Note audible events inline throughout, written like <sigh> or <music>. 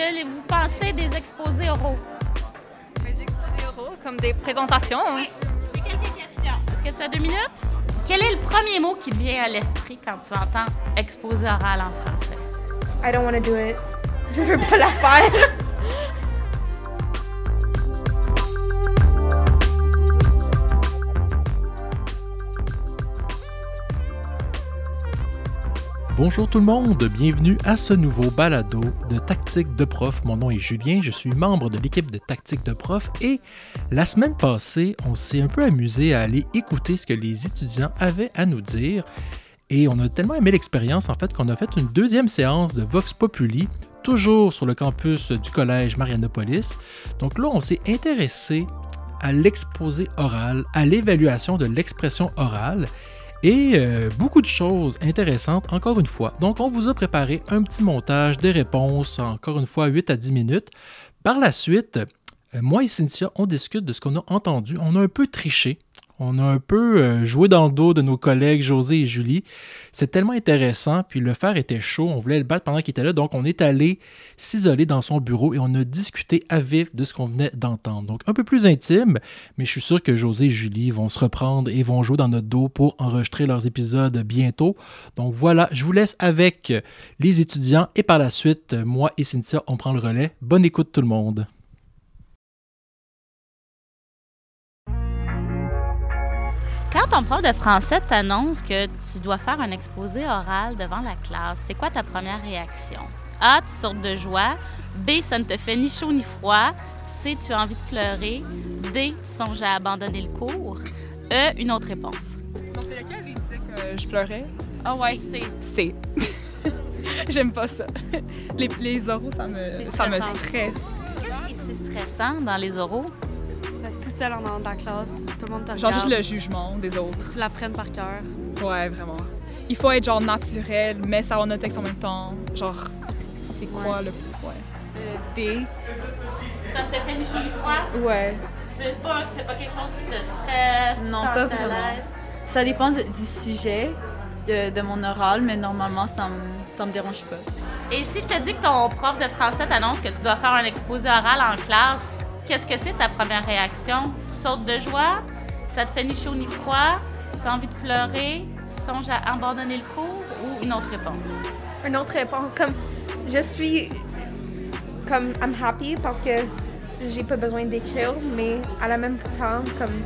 que vous pensez des exposés oraux? Des exposés oraux, comme des présentations. hein? Oui, j'ai quelques questions. Est-ce que tu as deux minutes? Quel est le premier mot qui te vient à l'esprit quand tu entends exposé oral en français? I don't want to do it. Je veux pas la faire. Bonjour tout le monde, bienvenue à ce nouveau balado de Tactique de Prof. Mon nom est Julien, je suis membre de l'équipe de Tactique de Prof et la semaine passée, on s'est un peu amusé à aller écouter ce que les étudiants avaient à nous dire et on a tellement aimé l'expérience en fait qu'on a fait une deuxième séance de Vox Populi toujours sur le campus du collège Marianopolis. Donc là, on s'est intéressé à l'exposé oral, à l'évaluation de l'expression orale et euh, beaucoup de choses intéressantes, encore une fois. Donc, on vous a préparé un petit montage des réponses, encore une fois, 8 à 10 minutes. Par la suite, euh, moi et Cynthia, on discute de ce qu'on a entendu. On a un peu triché. On a un peu euh, joué dans le dos de nos collègues José et Julie. C'est tellement intéressant, puis le fer était chaud, on voulait le battre pendant qu'il était là, donc on est allé s'isoler dans son bureau et on a discuté à vif de ce qu'on venait d'entendre. Donc un peu plus intime, mais je suis sûr que José et Julie vont se reprendre et vont jouer dans notre dos pour enregistrer leurs épisodes bientôt. Donc voilà, je vous laisse avec les étudiants et par la suite, moi et Cynthia, on prend le relais. Bonne écoute tout le monde. Ton prof de français t'annonce que tu dois faire un exposé oral devant la classe, c'est quoi ta première réaction? A, tu sautes de joie. B, ça ne te fait ni chaud ni froid. C, tu as envie de pleurer. D, tu songes à abandonner le cours. E, une autre réponse. Donc, c'est lequel il disait que je pleurais? Ah ouais, C. C'est. <laughs> J'aime pas ça. Les, les oraux, ça me, ça me stresse. Qu'est-ce qui est si stressant dans les oraux? Tout seul en dans la classe, tout le monde te Genre juste le jugement des autres. Tu l'apprennes par cœur. Ouais, vraiment. Il faut être genre naturel, mais savoir notre texte en même temps. Genre, c'est quoi le. Ouais. B. Ça te fait ni froid? Ouais. C'est pas, c'est pas quelque chose qui te stresse? Non, pas vraiment. l'aise? Ça dépend de- du sujet de, de mon oral, mais normalement, ça me, ça me dérange pas. Et si je te dis que ton prof de français t'annonce que tu dois faire un exposé oral en classe, qu'est-ce que c'est ta première réaction? Tu sautes de joie? Ça te fait ni chaud ni froid? Tu as envie de pleurer? Tu songes à abandonner le cours? Ou une autre réponse? Une autre réponse, comme je suis comme I'm happy parce que j'ai pas besoin d'écrire, mais à la même temps, comme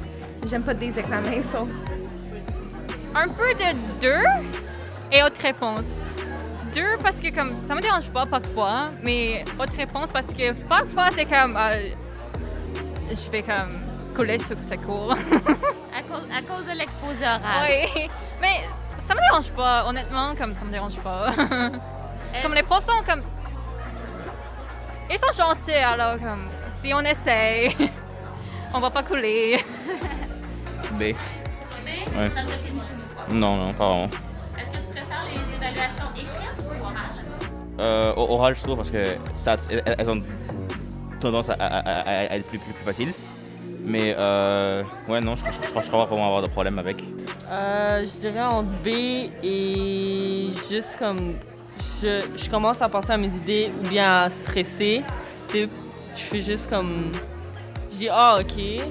j'aime pas des examens, so Un peu de deux et autre réponse. Deux parce que comme ça me dérange pas parfois, mais autre réponse parce que parfois c'est comme euh, je fais comme coller ce que ça court. À cause, à cause de l'exposé oral. oui, mais ça me dérange pas honnêtement comme ça me dérange pas. <laughs> comme les profs sont comme ils sont gentils alors comme si on essaye, <laughs> on va pas couler. B. <laughs> Mais Ouais. ça ne. Non, non, pas vraiment. Est-ce que tu préfères les évaluations écrites ou orales? Euh, au- oral, je trouve, parce que ça, elles, elles ont tendance à, être plus, plus, faciles. Mais euh, ouais, non, je, je, je, je crois pas vraiment avoir de problème avec. Euh, je dirais entre B et juste comme je, commence à penser à mes idées ou bien à stresser. Je fais juste comme je dis ah ok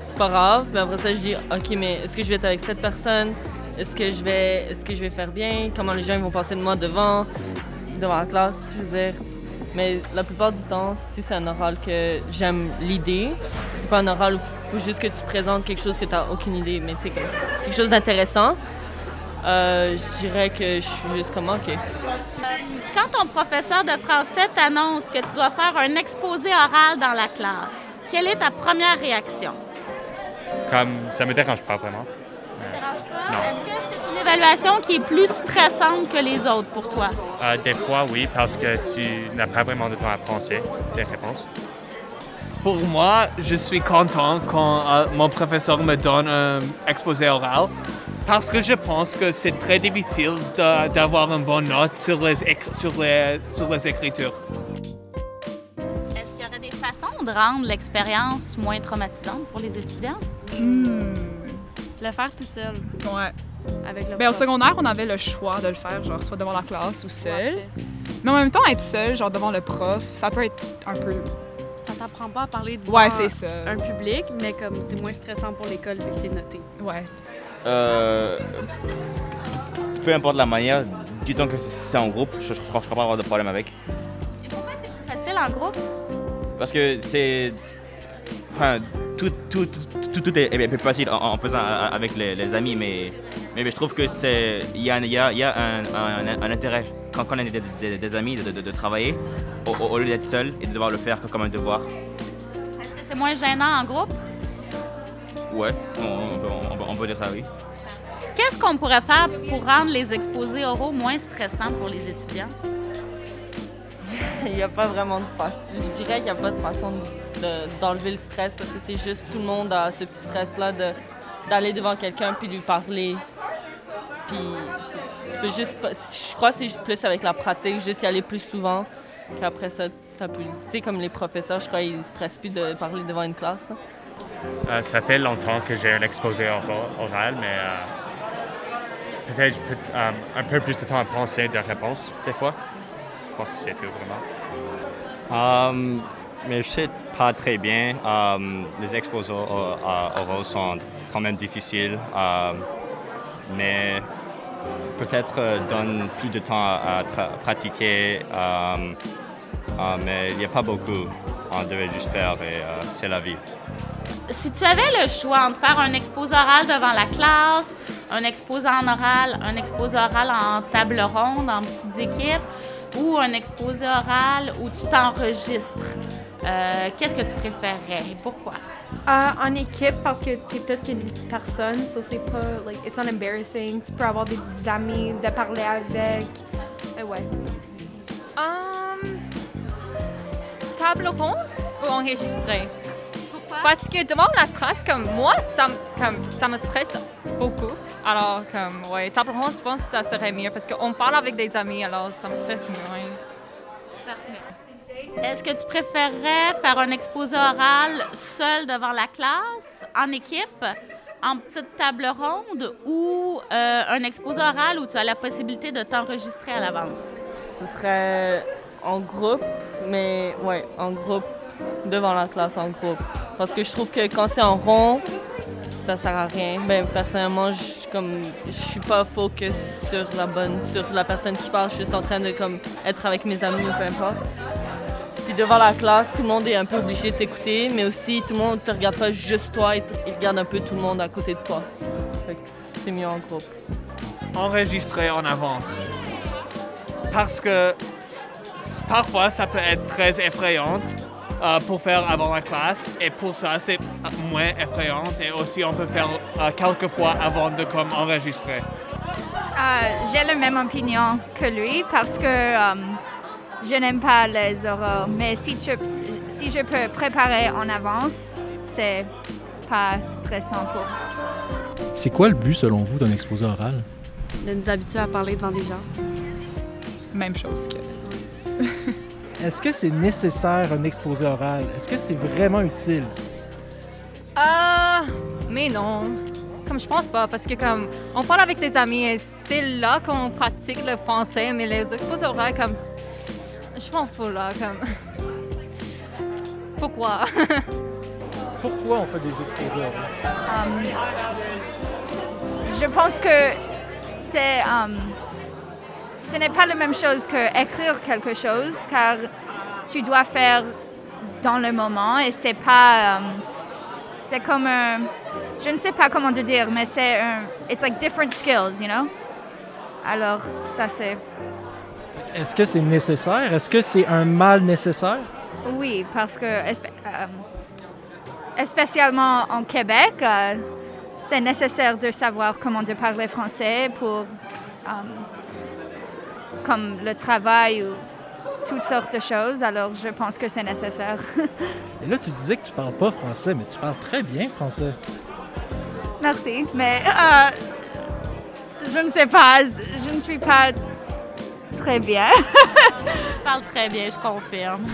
c'est pas grave mais après ça je dis ok mais est-ce que je vais être avec cette personne? Est-ce que je vais est-ce que je vais faire bien? Comment les gens ils vont penser de moi devant devant la classe je veux dire mais la plupart du temps si c'est un oral que j'aime l'idée c'est pas un oral où il faut juste que tu présentes quelque chose que tu n'as aucune idée, mais tu sais, quelque chose d'intéressant. Euh, je dirais que je suis juste comme, OK. Quand ton professeur de français t'annonce que tu dois faire un exposé oral dans la classe, quelle est ta première réaction? Comme ça me dérange pas vraiment. Ça te dérange pas? Non. Est-ce que c'est une évaluation qui est plus stressante que les autres pour toi? Euh, des fois, oui, parce que tu n'as pas vraiment de temps à penser des réponses. Pour moi, je suis content quand euh, mon professeur me donne un exposé oral parce que je pense que c'est très difficile de- d'avoir une bonne note sur les, éc- sur les, sur les écritures. Est-ce qu'il y aurait des façons de rendre l'expérience moins traumatisante pour les étudiants? Hmm. Le faire tout seul. Ouais. Avec le Ben, au secondaire, on avait le choix de le faire, genre soit devant la classe ou seul. Mais en même temps, être seul, genre devant le prof, ça peut être un peu. Ça t'apprend pas à parler devant Ouais, c'est ça. un public, mais comme c'est moins stressant pour l'école vu que c'est noté. Ouais. Euh, peu importe la manière, du temps que c'est en groupe, je ne crois pas avoir de problème avec. Facile en groupe? Parce que c'est. Enfin, tout, tout, tout, tout, tout est, plus facile en, en faisant avec les, les amis, mais, mais, je trouve que c'est. Il y a, y a, il y a un, un- un intérêt, quand, quand on est des, des- des amis, de, de- de travailler, au, au- au lieu d'être seul et de devoir le faire comme un devoir. Est-ce que c'est moins gênant en groupe? Ouais, on, on peut- on peut- on peut dire ça, oui. Qu'est-ce qu'on pourrait faire pour rendre les exposés oraux moins stressants pour les étudiants? <laughs> Il n'y a pas vraiment de façon. Je dirais qu'il n'y a pas de façon de- d'enlever le stress parce que c'est juste tout le monde a ce petit stress-là de- d'aller devant quelqu'un puis lui parler. Puis tu peux juste. pas- Je crois que c'est juste plus avec la pratique, juste y aller plus souvent. Puis après ça, t'as plus. Tu sais, comme les professeurs, je crois, ils ne stressent plus de parler devant une classe. là. Euh, ça fait longtemps que j'ai un exposé ora- oral, mais euh, peut-être peut- euh, un peu plus de temps à penser de réponses, des fois. Je pense que c'est tout, vraiment. Um, mais je sais pas très bien. Um, les exposés or- oraux sont quand même difficiles, um, mais peut-être euh, donne plus de temps à, pratiquer. um, uh, mais il n'y a pas beaucoup. On devait juste faire et euh, c'est la vie. Si tu avais le choix entre faire un exposé oral devant la classe, un exposé en oral, un exposé oral en table ronde, en petites équipes, ou un exposé oral où tu t'enregistres, euh, qu'est-ce que tu préférerais et pourquoi? Euh, en équipe, parce que t'es plus qu'une personne, so c'est pas, like, it's not embarrassing. Tu peux avoir des amis, de parler avec. Euh, ouais. Um, table ronde ou enregistré? Pourquoi? Parce que devant la classe, comme moi, ça, me- comme, ça me stresse beaucoup. Alors, comme, ouais, table ronde, je pense que ça serait mieux parce qu'on parle avec des amis, alors ça me stresse moins. Est-ce que tu préférerais faire un exposé oral seul devant la classe, en équipe, en petite table ronde, ou euh, un exposé oral où tu as la possibilité de t'enregistrer à l'avance? Ce serait en groupe, mais ouais, en groupe, devant la classe en groupe. Parce que je trouve que quand c'est en rond, ça sert à rien. Ben, personnellement, je comme je suis pas focus sur la bonne, sur la personne qui parle. Je suis juste en train de comme être avec mes amis ou peu importe. Devant la classe, tout le monde est un peu obligé de t'écouter, mais aussi tout le monde te regarde pas juste toi, il, regarde un peu tout le monde à côté de toi. C'est mieux en groupe. enregistrer en avance. Parce que parfois, ça peut être très effrayant euh, pour faire avant la classe. Et pour ça, c'est moins effrayant. Et aussi, on peut faire euh, quelques fois avant de comme enregistrer. Euh, J'ai la même opinion que lui parce que euh, je n'aime pas les oraux. Mais si, tu, si je peux préparer en avance, c'est pas stressant pour moi. C'est quoi le but, selon vous, d'un exposé oral? De nous habituer à parler devant des gens. Même chose que. <laughs> Est-ce que c'est nécessaire un exposé oral? Est-ce que c'est vraiment utile? Ah, mais non. Comme je pense pas, parce que comme on parle avec des amis et c'est là qu'on pratique le français, mais les exposés oraux, comme je m'en fous là, comme pourquoi? <laughs> Pourquoi on fait des exposés oraux? Um, je pense que c'est, um, ce n'est pas la même chose que écrire quelque chose, car tu dois faire dans le moment et c'est pas, um, c'est comme un, je ne sais pas comment te dire, mais c'est un, it's like different skills, you know? Alors ça c'est, Est-ce que c'est nécessaire? Est-ce que c'est un mal nécessaire? oui, parce que um, spécialement en Québec, euh, c'est nécessaire de savoir comment de parler français pour um, comme le travail ou toutes sortes de choses. Alors, je pense que c'est nécessaire. Et là, tu disais que tu parles pas français, mais tu parles très bien français. Merci, mais euh, je ne sais pas, je ne suis pas très bien. <laughs> Tu parles très bien, je confirme.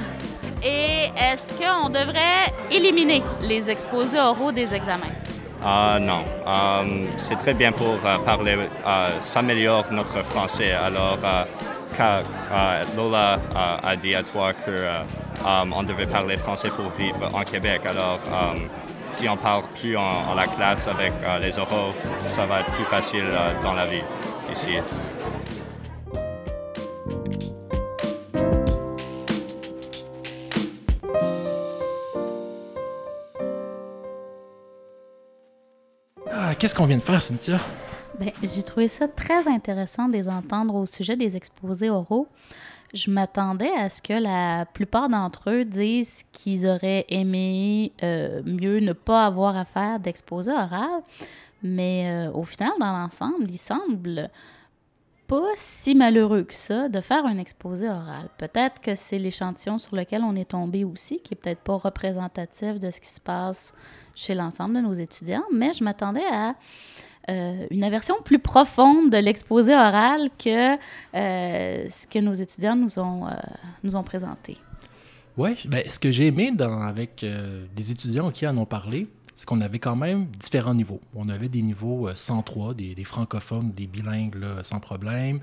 Et est-ce qu'on devrait éliminer les exposés oraux des examens? Ah non, Euh, c'est très bien pour euh, parler, euh, s'améliore notre français. Alors, euh, euh, Lola euh, a dit à toi que euh, euh, on devait parler français pour vivre en Québec, alors euh, si on parle plus en, en la classe avec euh, les oraux, ça va être plus facile euh, dans la vie ici. Qu'est-ce qu'on vient de faire, Cynthia? Ben, j'ai trouvé ça très intéressant de les entendre au sujet des exposés oraux. Je m'attendais à ce que la plupart d'entre eux disent qu'ils auraient aimé euh, mieux ne pas avoir à faire d'exposé oral, mais euh, au final, dans l'ensemble, il semble pas si malheureux que ça de faire un exposé oral. Peut-être que c'est l'échantillon sur lequel on est tombé aussi, qui est peut-être pas représentatif de ce qui se passe chez l'ensemble de nos étudiants, mais je m'attendais à euh, une version plus profonde de l'exposé oral que euh, ce que nos étudiants nous ont, euh, nous ont présenté. Oui, ben, ce que j'ai aimé dans, avec des étudiants qui en ont parlé, c'est qu'on avait quand même différents niveaux. On avait des niveaux euh, 103, des, des francophones, des bilingues là, sans problème,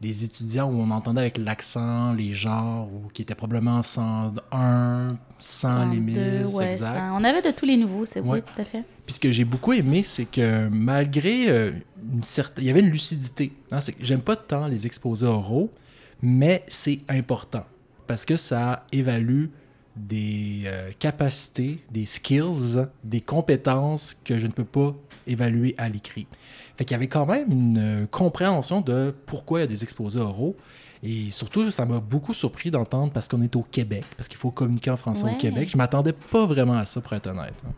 des étudiants où on entendait avec l'accent, les genres, ou qui étaient probablement 101, 100 limite, ouais, exact. 100. On avait de tous les niveaux, c'est Ouais. oui, tout à fait. Puis ce que j'ai beaucoup aimé, c'est que malgré euh, une certaine... Il y avait une lucidité. Hein, j'aime pas tant les exposés oraux, mais c'est important parce que ça évalue des euh, capacités, des skills, des compétences que je ne peux pas évaluer à l'écrit. Fait qu'il y avait quand même une euh, compréhension de pourquoi il y a des exposés oraux. Et surtout, ça m'a beaucoup surpris d'entendre parce qu'on est au Québec, parce qu'il faut communiquer en français Ouais. au Québec. Je m'attendais pas vraiment à ça, pour être honnête. hein.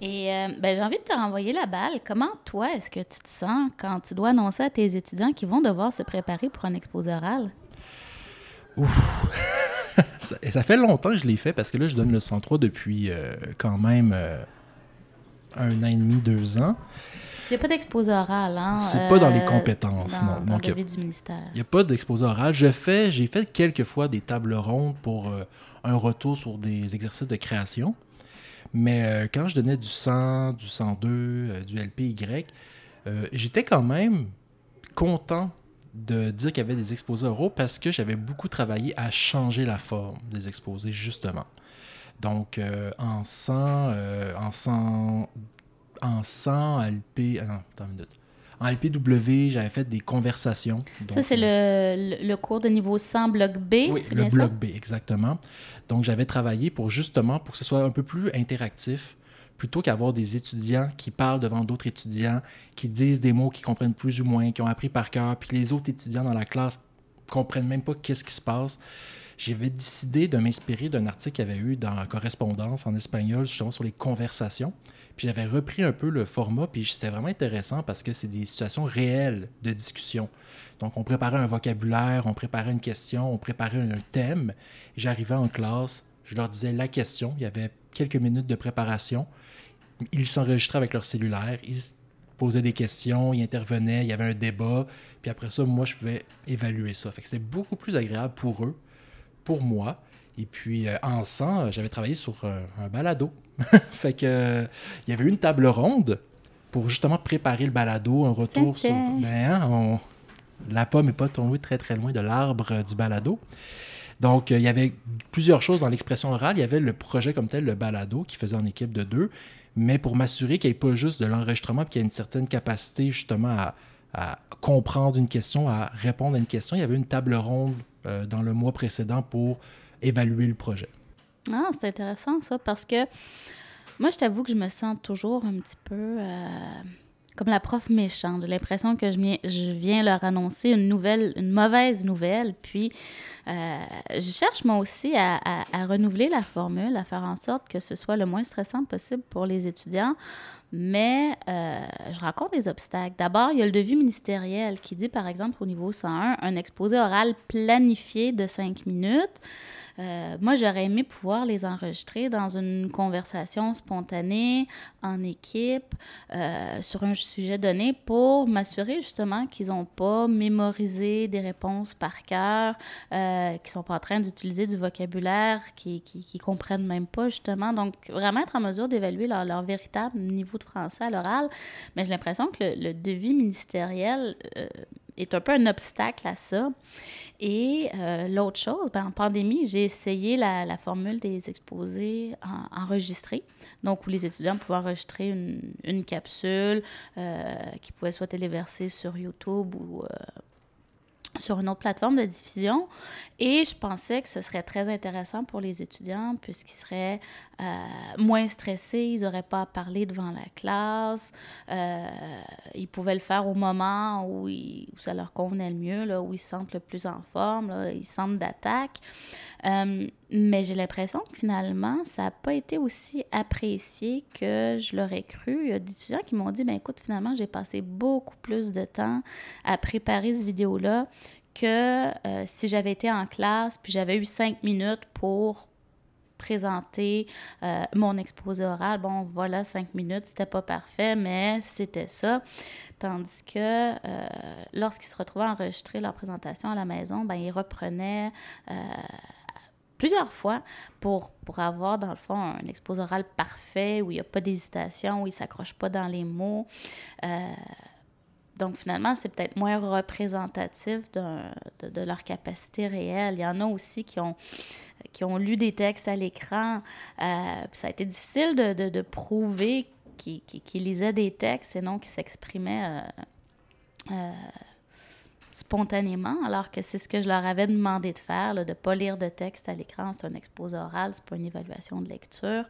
Et euh, ben, j'ai envie de te renvoyer la balle. Comment, toi, est-ce que tu te sens quand tu dois annoncer à tes étudiants qu'ils vont devoir se préparer pour un exposé oral? <laughs> <laughs> Ça, et ça fait longtemps que je l'ai fait parce que là, je donne le 103 depuis euh, quand même euh, un an et demi, deux ans. Il n'y a pas d'exposé oral, hein? C'est pas dans les euh, compétences, dans, non. Dans Donc, le il du ministère. N'y a pas d'exposé oral. Je fais, j'ai fait quelques fois des tables rondes pour un retour sur des exercices de création. Mais quand je donnais du 100, du 102, euh, du LPY, j'étais quand même content de dire qu'il y avait des exposés oraux parce que j'avais beaucoup travaillé à changer la forme des exposés, justement. Donc, euh, en 100, euh, en 100, en 100 LP... Ah non, attends une minute. En LPW, j'avais fait des conversations. ça, c'est le, le, le cours de niveau 100, bloc B, oui, le bien bloc ça? B, exactement. Donc, j'avais travaillé pour justement pour que ce soit un peu plus interactif, plutôt qu'avoir des étudiants qui parlent devant d'autres étudiants, qui disent des mots qu'ils comprennent plus ou moins, qui ont appris par cœur, puis les autres étudiants dans la classe comprennent même pas qu'est-ce qui se passe. J'avais décidé de m'inspirer d'un article qu'il y avait eu dans Correspondance en espagnol, justement sur les conversations. Puis j'avais repris un peu le format, puis c'était vraiment intéressant parce que c'est des situations réelles de discussion. Donc, on préparait un vocabulaire, on préparait une question, on préparait un thème. J'arrivais en classe, je leur disais la question. Il y avait quelques minutes de préparation. Ils s'enregistraient avec leur cellulaire, ils posaient des questions, ils intervenaient, il y avait un débat. Puis après ça, moi, je pouvais évaluer ça. Fait que c'était beaucoup plus agréable pour eux, pour moi. Et puis, euh, en 100, j'avais travaillé sur euh, un balado. <laughs> fait que, euh, il y avait une table ronde pour justement préparer le balado, un retour sur. Ben, hein, on- La pomme n'est pas tombée très très loin de l'arbre euh, du balado. Donc, euh, il y avait plusieurs choses dans l'expression orale. Il y avait le projet comme tel, le balado, qui faisait en équipe de deux. Mais pour m'assurer qu'il n'y ait pas juste de l'enregistrement, puis qu'il y ait une certaine capacité justement à, comprendre une question, à répondre à une question, il y avait une table ronde euh, dans le mois précédent pour évaluer le projet. Ah, c'est intéressant ça, parce que moi, je t'avoue que je me sens toujours un petit peu euh, comme la prof méchante. J'ai l'impression que je je viens leur annoncer une nouvelle, une mauvaise nouvelle. Puis, euh, je cherche moi aussi à renouveler la formule, à faire en sorte que ce soit le moins stressant possible pour les étudiants. Mais euh, je rencontre des obstacles. D'abord, il y a le devis ministériel qui dit, par exemple, au niveau 101, un exposé oral planifié de 5 minutes. Euh, moi, j'aurais aimé pouvoir les enregistrer dans une conversation spontanée, en équipe, euh, sur un sujet donné, pour m'assurer justement qu'ils n'ont pas mémorisé des réponses par cœur, qu'ils ne sont pas en train d'utiliser du vocabulaire qu'ils qui, qui comprennent même pas, justement. Donc, vraiment être en mesure d'évaluer leur, leur véritable niveau de français à l'oral, mais j'ai l'impression que le, devis ministériel euh, est un peu un obstacle à ça. Et euh, l'autre chose, ben, en pandémie, j'ai essayé la, formule des exposés enregistrés, donc où les étudiants pouvaient enregistrer une, capsule euh, qui pouvait soit téléversée sur YouTube ou sur une autre plateforme de diffusion. Et je pensais que ce serait très intéressant pour les étudiants puisqu'ils seraient euh, moins stressés, ils n'auraient pas à parler devant la classe, euh, ils pouvaient le faire au moment où, ça leur convenait le mieux, là, où ils se sentent le plus en forme, là, ils sentent d'attaque. Euh, mais j'ai l'impression que finalement, ça n'a pas été aussi apprécié que je l'aurais cru. Il y a des étudiants qui m'ont dit, ben écoute, finalement, j'ai passé beaucoup plus de temps à préparer cette vidéo-là que euh, si j'avais été en classe, puis j'avais eu cinq minutes pour présenter euh, mon exposé oral. Bon, voilà, cinq minutes, c'était pas parfait, mais c'était ça. Tandis que euh, lorsqu'ils se retrouvaient à enregistrer leur présentation à la maison, ben, ils reprenaient plusieurs fois pour, pour avoir, dans le fond, un exposé oral parfait où il n'y a pas d'hésitation, où ils ne s'accrochent pas dans les mots. Euh, donc, finalement, c'est peut-être moins représentatif de, leur capacité réelle. Il y en a aussi qui ont, qui ont lu des textes à l'écran. Euh, ça a été difficile de, de prouver qu'ils lisaient des textes et non qu'ils s'exprimaient euh, spontanément, alors que c'est ce que je leur avais demandé de faire, de ne pas lire de texte à l'écran. C'est un exposé oral, c'est pas une évaluation de lecture.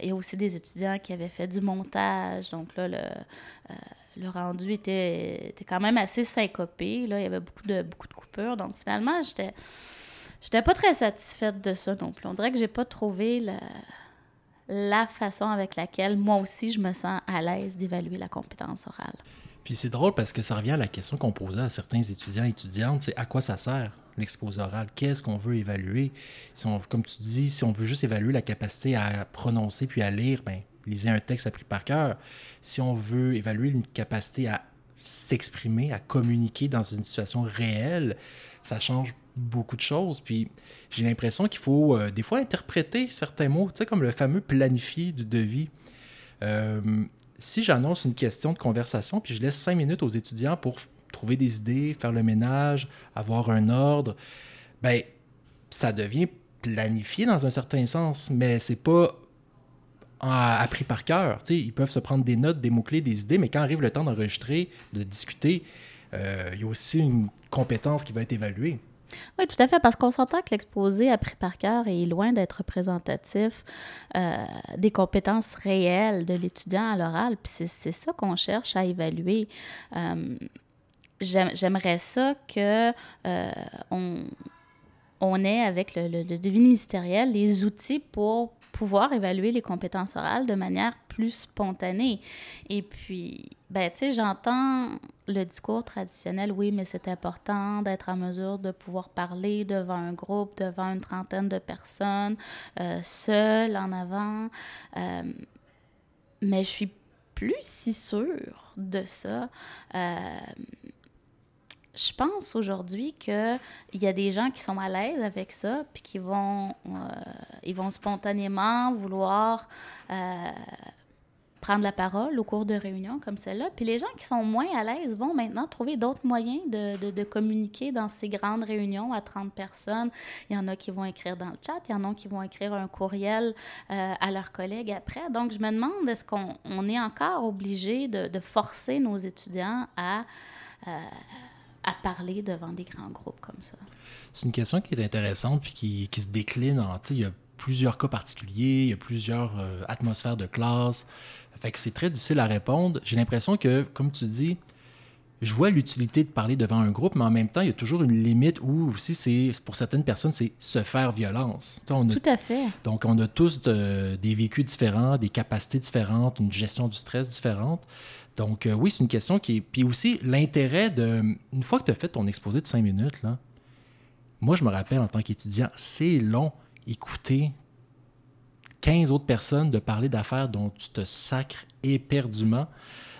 Il y a aussi des étudiants qui avaient fait du montage. Donc là, le, euh, rendu était, quand même assez syncopé. Là, il y avait beaucoup de, beaucoup coupures. Donc finalement, j'étais, j'étais pas très satisfaite de ça non plus. On dirait que j'ai pas trouvé la façon avec laquelle moi aussi je me sens à l'aise d'évaluer la compétence orale. Puis c'est drôle parce que ça revient à la question qu'on posait à certains étudiants et étudiantes, c'est à quoi ça sert l'exposé oral? Qu'est-ce qu'on veut évaluer? Si on, comme tu dis, si on veut juste évaluer la capacité à prononcer puis à lire, ben lisez un texte appris par cœur. Si on veut évaluer une capacité à s'exprimer, à communiquer dans une situation réelle, ça change beaucoup de choses. Puis j'ai l'impression qu'il faut euh, des fois interpréter certains mots, tu sais, comme le fameux planifié du devis. Euh, si j'annonce une question de conversation, puis je laisse cinq minutes aux étudiants pour trouver des idées, faire le ménage, avoir un ordre, ben ça devient planifié dans un certain sens, mais c'est pas appris par cœur. Ils peuvent se prendre des notes, des mots-clés, des idées, mais quand arrive le temps d'enregistrer, de discuter, euh, il y a aussi une compétence qui va être évaluée. Oui, tout à fait, parce qu'on s'entend que l'exposé appris par cœur est loin d'être représentatif euh, des compétences réelles de l'étudiant à l'oral. Puis c'est ça qu'on cherche à évaluer. Euh, j'aimerais ça que euh, on, on, ait avec le, le, ministériel les outils pour pouvoir évaluer les compétences orales de manière plus spontanée. Et puis, ben, tu sais, j'entends le discours traditionnel, oui, mais c'est important d'être en mesure de pouvoir parler devant un groupe, devant une trentaine de personnes, euh, seul, en avant. Euh, mais je suis plus si sûre de ça. Euh, je pense aujourd'hui qu'il y a des gens qui sont à l'aise avec ça, puis qui vont, euh, ils vont spontanément vouloir prendre la parole au cours de réunions comme celle-là. Puis les gens qui sont moins à l'aise vont maintenant trouver d'autres moyens de, de, communiquer dans ces grandes réunions à 30 personnes. Il y en a qui vont écrire dans le chat, il y en a qui vont écrire un courriel euh, à leurs collègues après. Donc, je me demande, est-ce qu'on on est encore obligé de, de, forcer nos étudiants à à parler devant des grands groupes comme ça? C'est une question qui est intéressante puis qui, qui se décline en. Plusieurs cas particuliers, il y a plusieurs euh, atmosphères de classe. Fait que c'est très difficile à répondre. J'ai l'impression que, comme tu dis, je vois l'utilité de parler devant un groupe, mais en même temps, il y a toujours une limite où aussi, c'est pour certaines personnes, c'est se faire violence. On Tout à fait. Donc, on a tous des vécus différents, des capacités différentes, une gestion du stress différente. Donc, euh, oui, c'est une question qui est. Puis aussi, l'intérêt de. Une fois que tu as fait ton exposé de cinq minutes, là, moi, je me rappelle en tant qu'étudiant, c'est long écouter 15 autres personnes de parler d'affaires dont tu te sacres éperdument.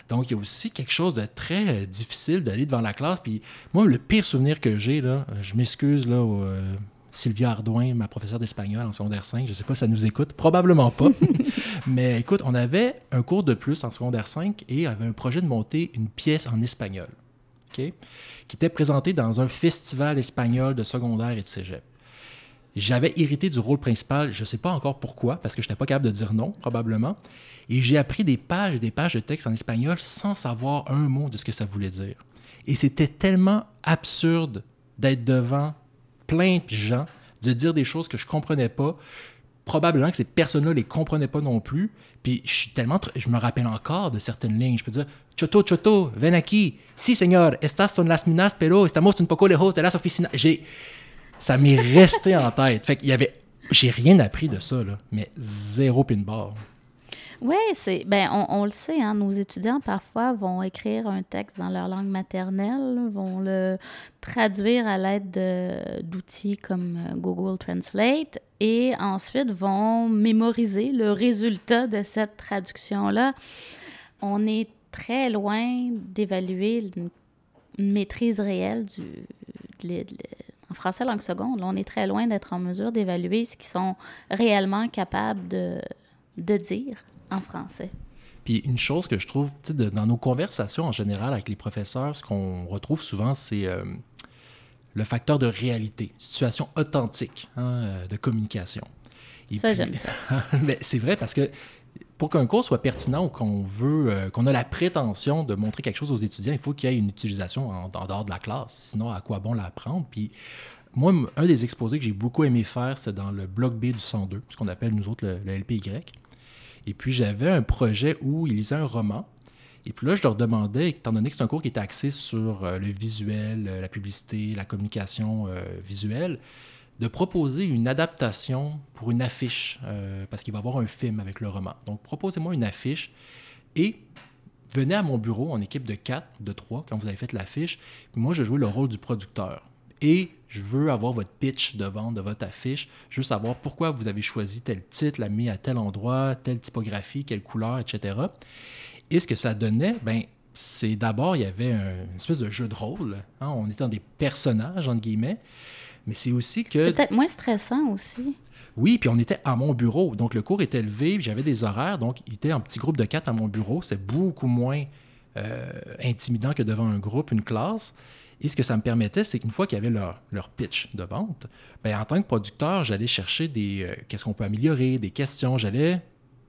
Donc, il y a aussi quelque chose de très euh, difficile d'aller devant la classe. Puis moi, le pire souvenir que j'ai, là, je m'excuse là, Sylvia Ardouin, ma professeure d'espagnol en secondaire 5. Je ne sais pas si ça nous écoute. Probablement pas. <laughs> Mais écoute, on avait un cours de plus en secondaire 5 et avait un projet de monter une pièce en espagnol. Qui était présentée dans un festival espagnol de secondaire et de cégep. J'avais hérité du rôle principal, je ne sais pas encore pourquoi, parce que je n'étais pas capable de dire non, probablement. Et j'ai appris des pages et des pages de texte en espagnol sans savoir un mot de ce que ça voulait dire. Et c'était tellement absurde d'être devant plein de gens, de dire des choses que je comprenais pas. Probablement que ces personnes-là les comprenaient pas non plus. Puis je suis tellement, je me rappelle encore de certaines lignes. Je peux dire, Choto, Choto, ven aquí. Si, señor, estas son las minas, pero estamos un poco lejos de las oficinas. J'ai, ça m'est resté en tête. Fait qu'il y avait, j'ai rien appris de ça là, mais zéro pin barre. Oui, c'est ben on, le sait, hein, nos étudiants parfois vont écrire un texte dans leur langue maternelle, vont le traduire à l'aide d'outils comme euh, Google Translate et ensuite vont mémoriser le résultat de cette traduction-là. On est très loin d'évaluer une, maîtrise réelle du, de, de, en français langue seconde. on est très loin d'être en mesure d'évaluer ce qu'ils sont réellement capables de, de dire en français. Puis une chose que je trouve, de, dans nos conversations en général avec les professeurs, ce qu'on retrouve souvent, c'est euh, le facteur de réalité, situation authentique hein, euh, de communication. Et ça, j'aime ça. <laughs> mais c'est vrai parce que pour qu'un cours soit pertinent ou qu'on veut, euh, qu'on a la prétention de montrer quelque chose aux étudiants, il faut qu'il y ait une utilisation en, dehors de la classe. Sinon, à quoi bon l'apprendre? Puis moi, un des exposés que j'ai beaucoup aimé faire, c'est dans le bloc B du 102, ce qu'on appelle nous autres le, LPY. Et puis, j'avais un projet où il lisait un roman. Et puis là, je leur demandais, étant donné que c'est un cours qui était axé sur euh, le visuel, euh, la publicité, la communication visuelle, de proposer une adaptation pour une affiche, euh, parce qu'il va y avoir un film avec le roman. Donc, proposez-moi une affiche et venez à mon bureau en équipe de 4, de 3, quand vous avez fait l'affiche. Moi, je joue le rôle du producteur. Et je veux avoir votre pitch de vente de votre affiche. Je veux savoir pourquoi vous avez choisi tel titre, l'a mis à tel endroit, telle typographie, quelle couleur, etc. Et ce que ça donnait, ben, c'est d'abord, il y avait un, une espèce de jeu de rôle. Hein? On était dans des personnages, entre guillemets. Mais c'est aussi que. C'est peut-être moins stressant aussi. Oui, puis on était à mon bureau. Donc le cours était levé, j'avais des horaires. Donc il était en petit groupe de quatre à mon bureau. C'est beaucoup moins euh, intimidant que devant un groupe, une classe. Et ce que ça me permettait, c'est qu'une fois qu'ils avaient leur, leur, pitch de vente, bien, en tant que producteur, j'allais chercher des euh, qu'est-ce qu'on peut améliorer, des questions. J'allais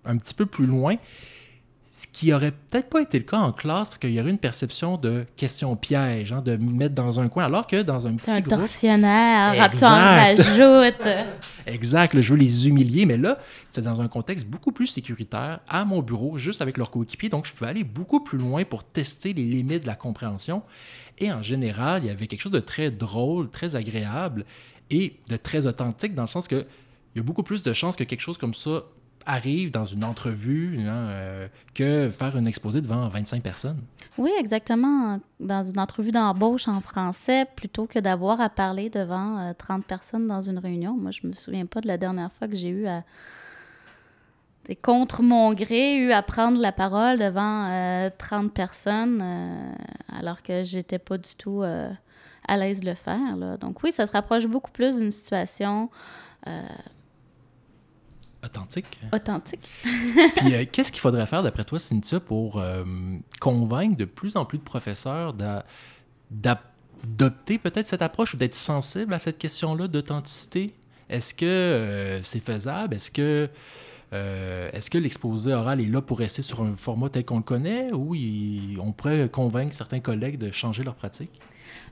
un petit peu plus loin. Ce qui aurait peut-être pas été le cas en classe, parce qu'il y aurait une perception de question piège, hein, de mettre dans un coin, alors que dans un petit un groupe... tortionnaire, tu en rajoutes. exact, <laughs> je veux les humilier, mais là, c'est dans un contexte beaucoup plus sécuritaire, à mon bureau, juste avec leur coéquipier, donc je pouvais aller beaucoup plus loin pour tester les limites de la compréhension. Et en général, il y avait quelque chose de très drôle, très agréable et de très authentique, dans le sens que il y a beaucoup plus de chances que quelque chose comme ça arrive dans une entrevue hein, euh, que faire un exposé devant 25 personnes. Oui, exactement. Dans une entrevue d'embauche en français, plutôt que d'avoir à parler devant euh, 30 personnes dans une réunion. Moi, je me souviens pas de la dernière fois que j'ai eu à contre mon gré, eu à prendre la parole devant euh, 30 personnes, euh, alors que j'étais pas du tout euh, à l'aise de le faire. Donc oui, ça se rapproche beaucoup plus d'une situation euh, authentique. Authentique. <laughs> Puis euh, <laughs> qu'est-ce qu'il faudrait faire, d'après toi, Cynthia, pour euh, convaincre de plus en plus de professeurs d'adopter peut-être cette approche ou d'être sensible à cette question-là d'authenticité? Est-ce que euh, c'est faisable? Est-ce que est-ce que l'exposé oral est là pour rester sur un format tel qu'on le connaît ou il, on pourrait convaincre certains collègues de changer leur pratique?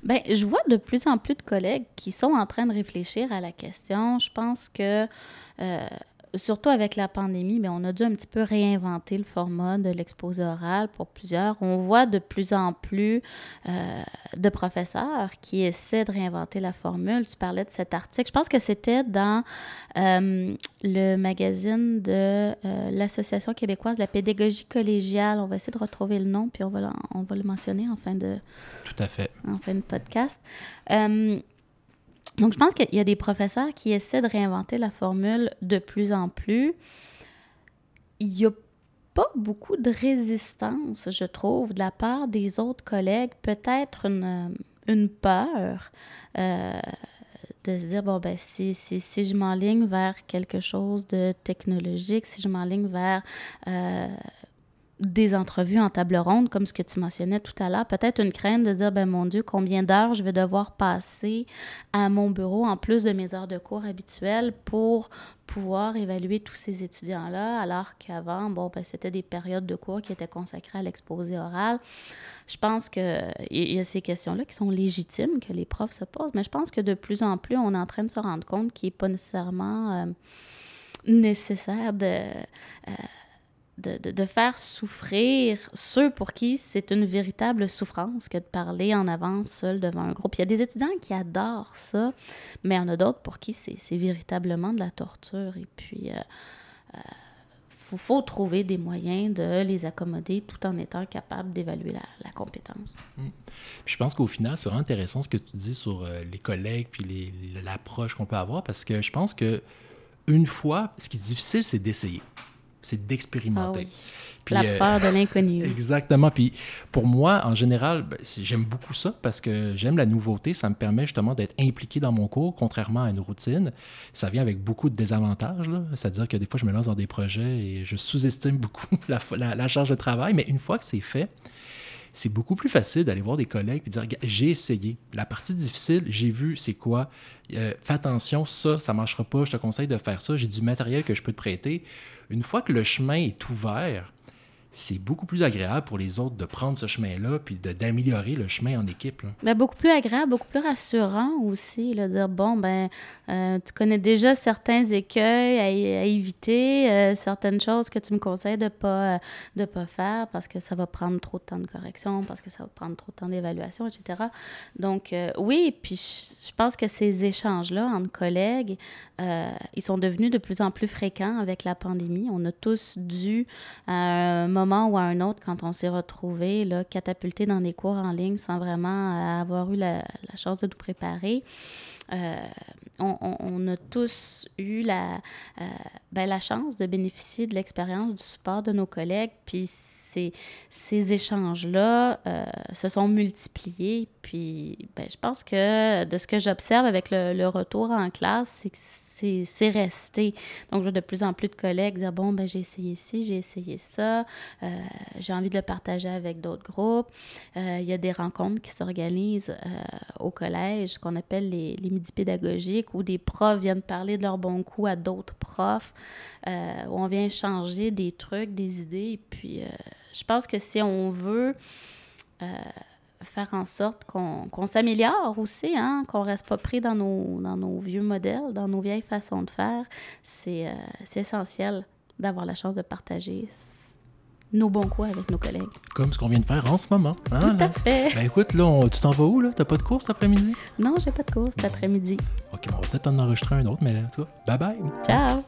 Bien, je vois de plus en plus de collègues qui sont en train de réfléchir à la question. Je pense que, euh, surtout avec la pandémie, bien, on a dû un petit peu réinventer le format de l'exposé oral pour plusieurs. On voit de plus en plus euh, de professeurs qui essaient de réinventer la formule. Tu parlais de cet article. Je pense que c'était dans euh, le magazine de euh, l'Association québécoise de la pédagogie collégiale. On va essayer de retrouver le nom, puis on va, on va le mentionner en fin de, Tout à fait. En fin de podcast. Donc, je pense qu'il y a des professeurs qui essaient de réinventer la formule de plus en plus. Il n'y a pas beaucoup de résistance, je trouve, de la part des autres collègues. Peut-être une, une peur. Euh, de se dire, bon, ben, si, si, si je m'enligne vers quelque chose de technologique, si je m'enligne vers euh, des entrevues en table ronde, comme ce que tu mentionnais tout à l'heure, peut-être une crainte de dire, ben mon Dieu, combien d'heures je vais devoir passer à mon bureau en plus de mes heures de cours habituelles pour pouvoir évaluer tous ces étudiants-là, alors qu'avant, bon, ben, c'était des périodes de cours qui étaient consacrées à l'exposé oral. Je pense qu'il y a ces questions-là qui sont légitimes, que les profs se posent, mais je pense que de plus en plus, on est en train de se rendre compte qu'il n'est pas nécessairement euh, nécessaire de... Euh, de, de, faire souffrir ceux pour qui c'est une véritable souffrance que de parler en avance seul devant un groupe. Il y a des étudiants qui adorent ça, mais il y en a d'autres pour qui c'est véritablement de la torture. Et puis, il euh, euh, faut, faut, trouver des moyens de les accommoder tout en étant capable d'évaluer la, la, compétence. Mmh. je pense qu'au final, c'est vraiment intéressant ce que tu dis sur euh, les collègues puis l'approche qu'on peut avoir parce que je pense que une fois, ce qui est difficile, c'est d'essayer c'est d'expérimenter. Ah la peur de l'inconnu. <laughs> exactement. Puis pour moi, en général, ben, j'aime beaucoup ça parce que j'aime la nouveauté. Ça me permet justement d'être impliqué dans mon cours, contrairement à une routine. Ça vient avec beaucoup de désavantages. C'est-à-dire que des fois, je me lance dans des projets et je sous-estime beaucoup <laughs> la, la, charge de travail. Mais une fois que c'est fait, c'est beaucoup plus facile d'aller voir des collègues et dire j'ai essayé. La partie difficile, j'ai vu c'est quoi? Euh, fais attention, ça, ça ne marchera pas. Je te conseille de faire ça. J'ai du matériel que je peux te prêter. Une fois que le chemin est ouvert, c'est beaucoup plus agréable pour les autres de prendre ce chemin-là puis d'améliorer le chemin en équipe. Ben, beaucoup plus agréable, beaucoup plus rassurant aussi, de dire, bon, ben, euh, tu connais déjà certains écueils à, éviter, euh, certaines choses que tu me conseilles de ne pas, de pas faire parce que ça va prendre trop de temps de correction, parce que ça va prendre trop de temps d'évaluation, etc. Donc, euh, oui, puis je pense que ces échanges-là entre collègues, ils sont devenus de plus en plus fréquents avec la pandémie. On a tous dû, à un moment moment ou à un autre, quand on s'est retrouvé là, catapulté dans des cours en ligne sans vraiment avoir eu la, chance de nous préparer, euh, on, a tous eu la, euh, ben, la chance de bénéficier de l'expérience, du support de nos collègues, puis ces, ces échanges-là euh, se sont multipliés. Puis ben, je pense que de ce que j'observe avec le, le, retour en classe, c'est que c'est resté. Donc, vois de plus en plus de collègues dire Bon, ben, j'ai essayé ci, j'ai essayé ça, euh, j'ai envie de le partager avec d'autres groupes. Euh, il y a des rencontres qui s'organisent euh, au collège, qu'on appelle les, les midis pédagogiques, où des profs viennent parler de leur bon coup à d'autres profs, où on vient changer des trucs, des idées. Et puis, je pense que si on veut faire en sorte qu'on s'améliore aussi, hein, qu'on ne reste pas pris dans nos, dans nos vieux modèles, dans nos vieilles façons de faire. C'est euh, essentiel d'avoir la chance de partager nos bons coups avec nos collègues. Comme ce qu'on vient de faire en ce moment. Hein, Tout à fait. Ben écoute, là, tu t'en vas où, là? T'as pas de cours cet après-midi? Non, j'ai pas de cours cet après-midi. OK, on va peut-être en enregistrer un autre, mais toi, bye-bye. Ciao.